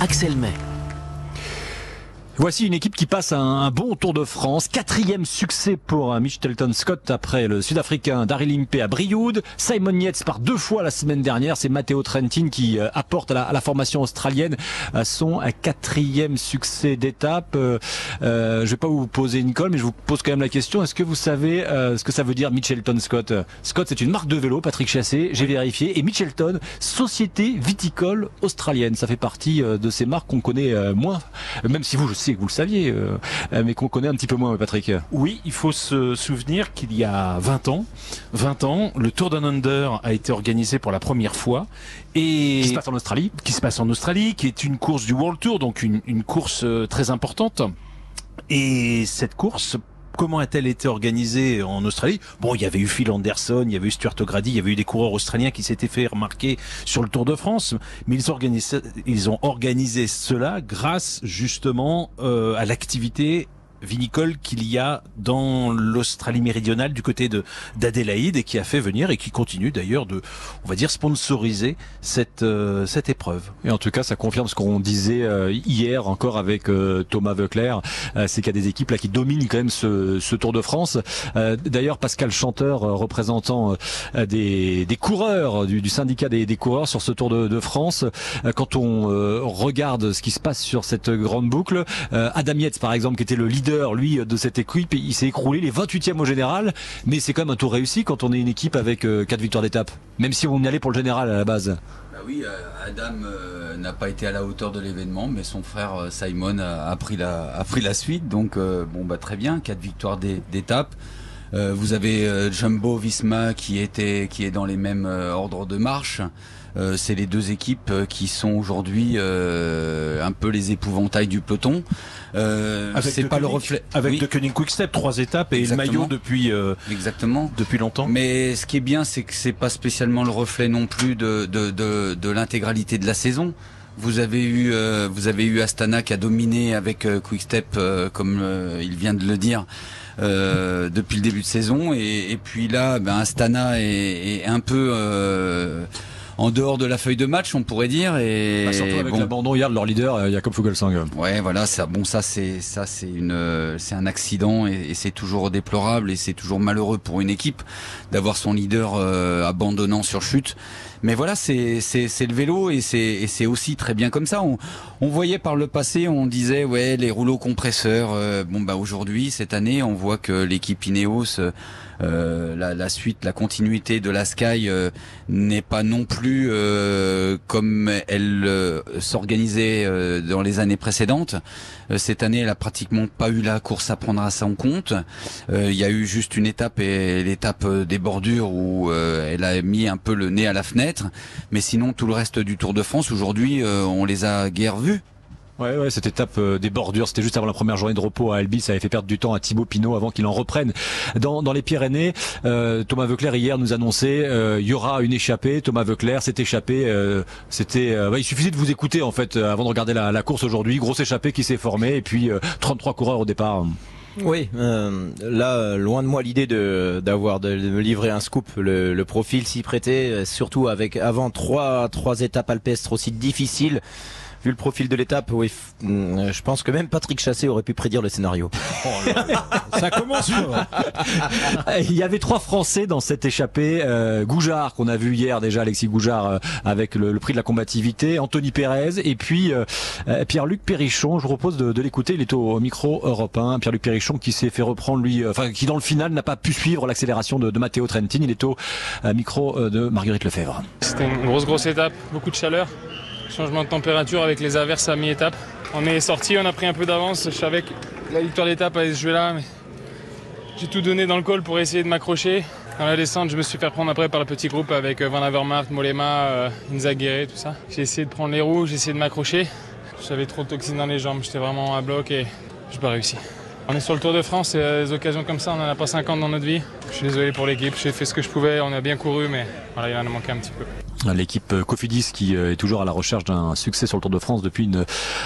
Axel May. Voici une équipe qui passe un, bon Tour de France. Quatrième succès pour euh, Michelton Scott après le Sud-Africain Daryl Impey à Brioude. Simon Yates par deux fois la semaine dernière. C'est Matteo Trentin qui euh, apporte à la, formation australienne euh, son quatrième succès d'étape. Euh, je vais pas vous poser une colle, mais je vous pose quand même la question. Est-ce que vous savez ce que ça veut dire Michelton Scott? Scott, c'est une marque de vélo. Patrick Chassé, j'ai vérifié. Et Michelton, société viticole australienne. Ça fait partie de ces marques qu'on connaît moins, même si vous, je sais que vous le saviez, euh, mais qu'on connaît un petit peu moins, Patrick. Oui, il faut se souvenir qu'il y a 20 ans, 20 ans, le Tour Under a été organisé pour la première fois et qui se passe en Australie, qui se passe en Australie, qui est une course du World Tour, donc une, une course euh, très importante. Et cette course comment a-t-elle été organisée en Australie? Bon, il y avait eu Phil Anderson, il y avait eu Stuart O'Grady, il y avait eu des coureurs australiens qui s'étaient fait remarquer sur le Tour de France, mais ils, ont organisé cela grâce justement euh, à l'activité vinicole qu'il y a dans l'Australie méridionale du côté de d'Adélaïde et qui a fait venir et qui continue d'ailleurs de on va dire sponsoriser cette euh, cette épreuve. Et en tout cas, ça confirme ce qu'on disait euh, hier encore avec euh, Thomas Veuclair, c'est qu'il y a des équipes là qui dominent quand même ce, ce Tour de France. d'ailleurs, Pascal Chanteur, représentant des, des coureurs du, du syndicat des, des, coureurs sur ce Tour de, de France, quand on regarde ce qui se passe sur cette grande boucle, Adam Yates par exemple, qui était le leader lui, de cette équipe. Il s'est écroulé les 28e au général, mais c'est quand même un tour réussi quand on est une équipe avec 4 euh, victoires d'étape. Même si on y allait pour le général à la base. Bah oui, euh, Adam euh, n'a pas été à la hauteur de l'événement, mais son frère Simon a, pris la, a pris la suite. Donc, bon, bah très bien, 4 victoires d'étape. vous avez Jumbo Visma qui était qui est dans les mêmes ordres de marche. C'est les deux équipes qui sont aujourd'hui un peu les épouvantails du peloton. Euh, c'est pas le reflet. Avec de Koenig Quickstep, trois étapes et le maillot depuis euh, exactement depuis longtemps. Mais ce qui est bien, c'est que c'est pas spécialement le reflet non plus de de, de, de l'intégralité de la saison. Vous avez eu euh, vous avez eu Astana qui a dominé avec euh, Quickstep euh, comme il vient de le dire. depuis le début de saison et, et puis là ben Astana est, est un peu en dehors de la feuille de match, on pourrait dire. Et bah, surtout avec l'abandon hier de leur leader, euh, Jacob Fugelsang. Ouais, voilà, ça, bon, ça c'est ça c'est une c'est un accident et, c'est toujours déplorable et c'est toujours malheureux pour une équipe d'avoir son leader euh, abandonnant sur chute. Mais voilà, c'est c'est le vélo et c'est c'est aussi très bien comme ça. On, on voyait par le passé, on disait ouais les rouleaux compresseurs. Euh, bon bah aujourd'hui cette année, on voit que l'équipe Ineos euh, la, la, suite, la continuité de la Sky euh, n'est pas non plus euh, comme elle s'organisait dans les années précédentes. cette année, elle a pratiquement pas eu la course à prendre à son compte. Il y a eu juste une étape et l'étape des bordures où elle a mis un peu le nez à la fenêtre. Mais sinon, tout le reste du Tour de France aujourd'hui, on les a guère vus. Ouais, ouais, cette étape euh, des bordures, c'était juste avant la première journée de repos à Albi, ça avait fait perdre du temps à Thibaut Pinot avant qu'il en reprenne dans, dans les Pyrénées. Euh, Thomas Veuclair hier nous annonçait euh, il y aura une échappée. Thomas Veuclair s'est échappé. Euh, c'était, il suffisait de vous écouter en fait avant de regarder la, la course aujourd'hui. Grosse échappée qui s'est formée et puis 33 coureurs au départ. Oui, euh, là, loin de moi l'idée de d'avoir de, me livrer un scoop. Le, le profil s'y prêtait, surtout avec avant trois trois étapes alpestres aussi difficiles vu le profil de l'étape, oui, mm, je pense que même Patrick Chassé aurait pu prédire le scénario. Oh ça commence Il y avait trois Français dans cette échappée. Euh, Goujard, qu'on a vu hier déjà, Alexis Goujard, euh, avec le, prix de la combativité, Anthony Pérez, et puis euh, Pierre-Luc Perrichon. Je vous propose de, de l'écouter. Il est au, micro européen. Pierre-Luc Perrichon qui s'est fait reprendre, lui, enfin, qui dans le final n'a pas pu suivre l'accélération de, de Matteo Trentin. Il est au micro de Marguerite Lefebvre. C'était une grosse, grosse étape, beaucoup de chaleur. Changement de température avec les averses à mi-étape. On est sorti, on a pris un peu d'avance. Je savais que la victoire d'étape allait se jouer là, mais j'ai tout donné dans le col pour essayer de m'accrocher. Dans la descente, je me suis fait prendre après par le petit groupe avec euh, Van Avermaet, Molema, euh, Inzaguirre, tout ça. J'ai essayé de prendre les roues, j'ai essayé de m'accrocher. J'avais trop de toxines dans les jambes, j'étais vraiment à bloc et je n'ai pas réussi. On est sur le Tour de France et euh, des occasions comme ça, on n'en a pas 50 dans notre vie. Je suis désolé pour l'équipe, j'ai fait ce que je pouvais, on a bien couru, mais voilà, il en a manqué un petit peu. L'équipe euh, Cofidis qui euh, est toujours à la recherche d'un succès sur le Tour de France depuis une,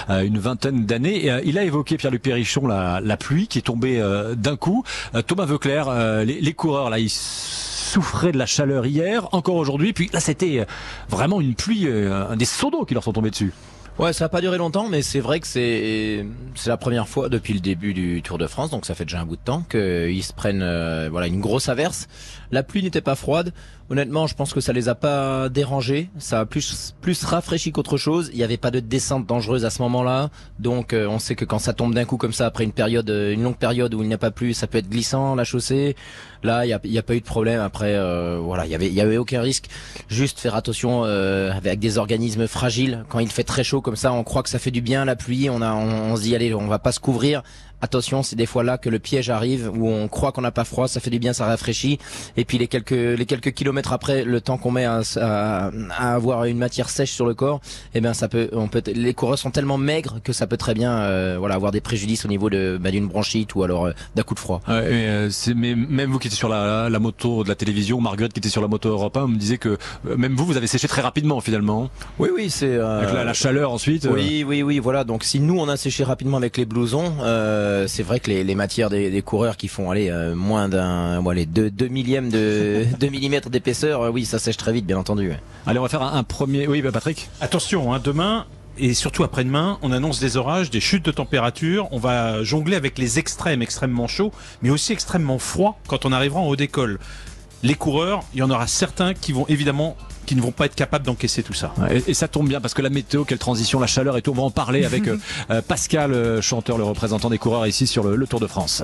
une vingtaine d'années. il a évoqué Pierre-Luc Perrichon la, pluie qui est tombée d'un coup. Thomas Veuclair, les, coureurs là, ils souffraient de la chaleur hier, encore aujourd'hui. Puis là, c'était vraiment une pluie, des seaux d'eau qui leur sont tombés dessus. Ouais, ça a pas duré longtemps, mais c'est vrai que c'est c'est la première fois depuis le début du Tour de France, donc ça fait déjà un bout de temps qu'ils se prennent euh, voilà une grosse averse. La pluie n'était pas froide. Honnêtement, je pense que ça les a pas dérangés. Ça a plus plus rafraîchi qu'autre chose. Il n'y avait pas de descente dangereuse à ce moment-là, donc euh, on sait que quand ça tombe d'un coup comme ça après une période, euh, une longue période où il n'y a pas plu, ça peut être glissant la chaussée. Là, il n'y a, y a, pas eu de problème. Après, voilà, il y avait il y avait aucun risque. Juste faire attention avec des organismes fragiles quand il fait très chaud comme ça, on croit que ça fait du bien la pluie, on a, on, se dit allez, on va pas se couvrir. Attention, c'est des fois là que le piège arrive où on croit qu'on n'a pas froid, ça fait du bien, ça rafraîchit. Et puis les quelques les quelques kilomètres après, le temps qu'on met à, à, avoir une matière sèche sur le corps, eh bien ça peut, on peut, les coureurs sont tellement maigres que ça peut très bien, euh, voilà, avoir des préjudices au niveau de bah, d'une bronchite ou alors euh, d'un coup de froid. mais, euh, mais, même vous qui étiez sur la, la, moto de la télévision, Marguerite qui était sur la moto Europe 1, me disait que même vous, vous avez séché très rapidement finalement. Oui, oui, c'est avec la, la, chaleur ensuite. Oui, oui, oui, voilà. Donc si nous on a séché rapidement avec les blousons. Euh, c'est vrai que les, matières des, coureurs qui font aller euh, moins d'un, bon, les 2 millièmes de 2 millimètres d'épaisseur, euh, oui, ça sèche très vite, bien entendu. Allez, on va faire un, premier. Oui, bah, Patrick. Attention, hein, demain. Et surtout après-demain, on annonce des orages, des chutes de température. On va jongler avec les extrêmes, extrêmement chauds, mais aussi extrêmement froids quand on arrivera en haut d'école. Les coureurs, il y en aura certains qui vont évidemment qui ne vont pas être capables d'encaisser tout ça. Et, ça tombe bien parce que la météo, quelle transition, la chaleur et tout, on va en parler avec euh, Pascal, euh, chanteur, le représentant des coureurs ici sur le Tour de France.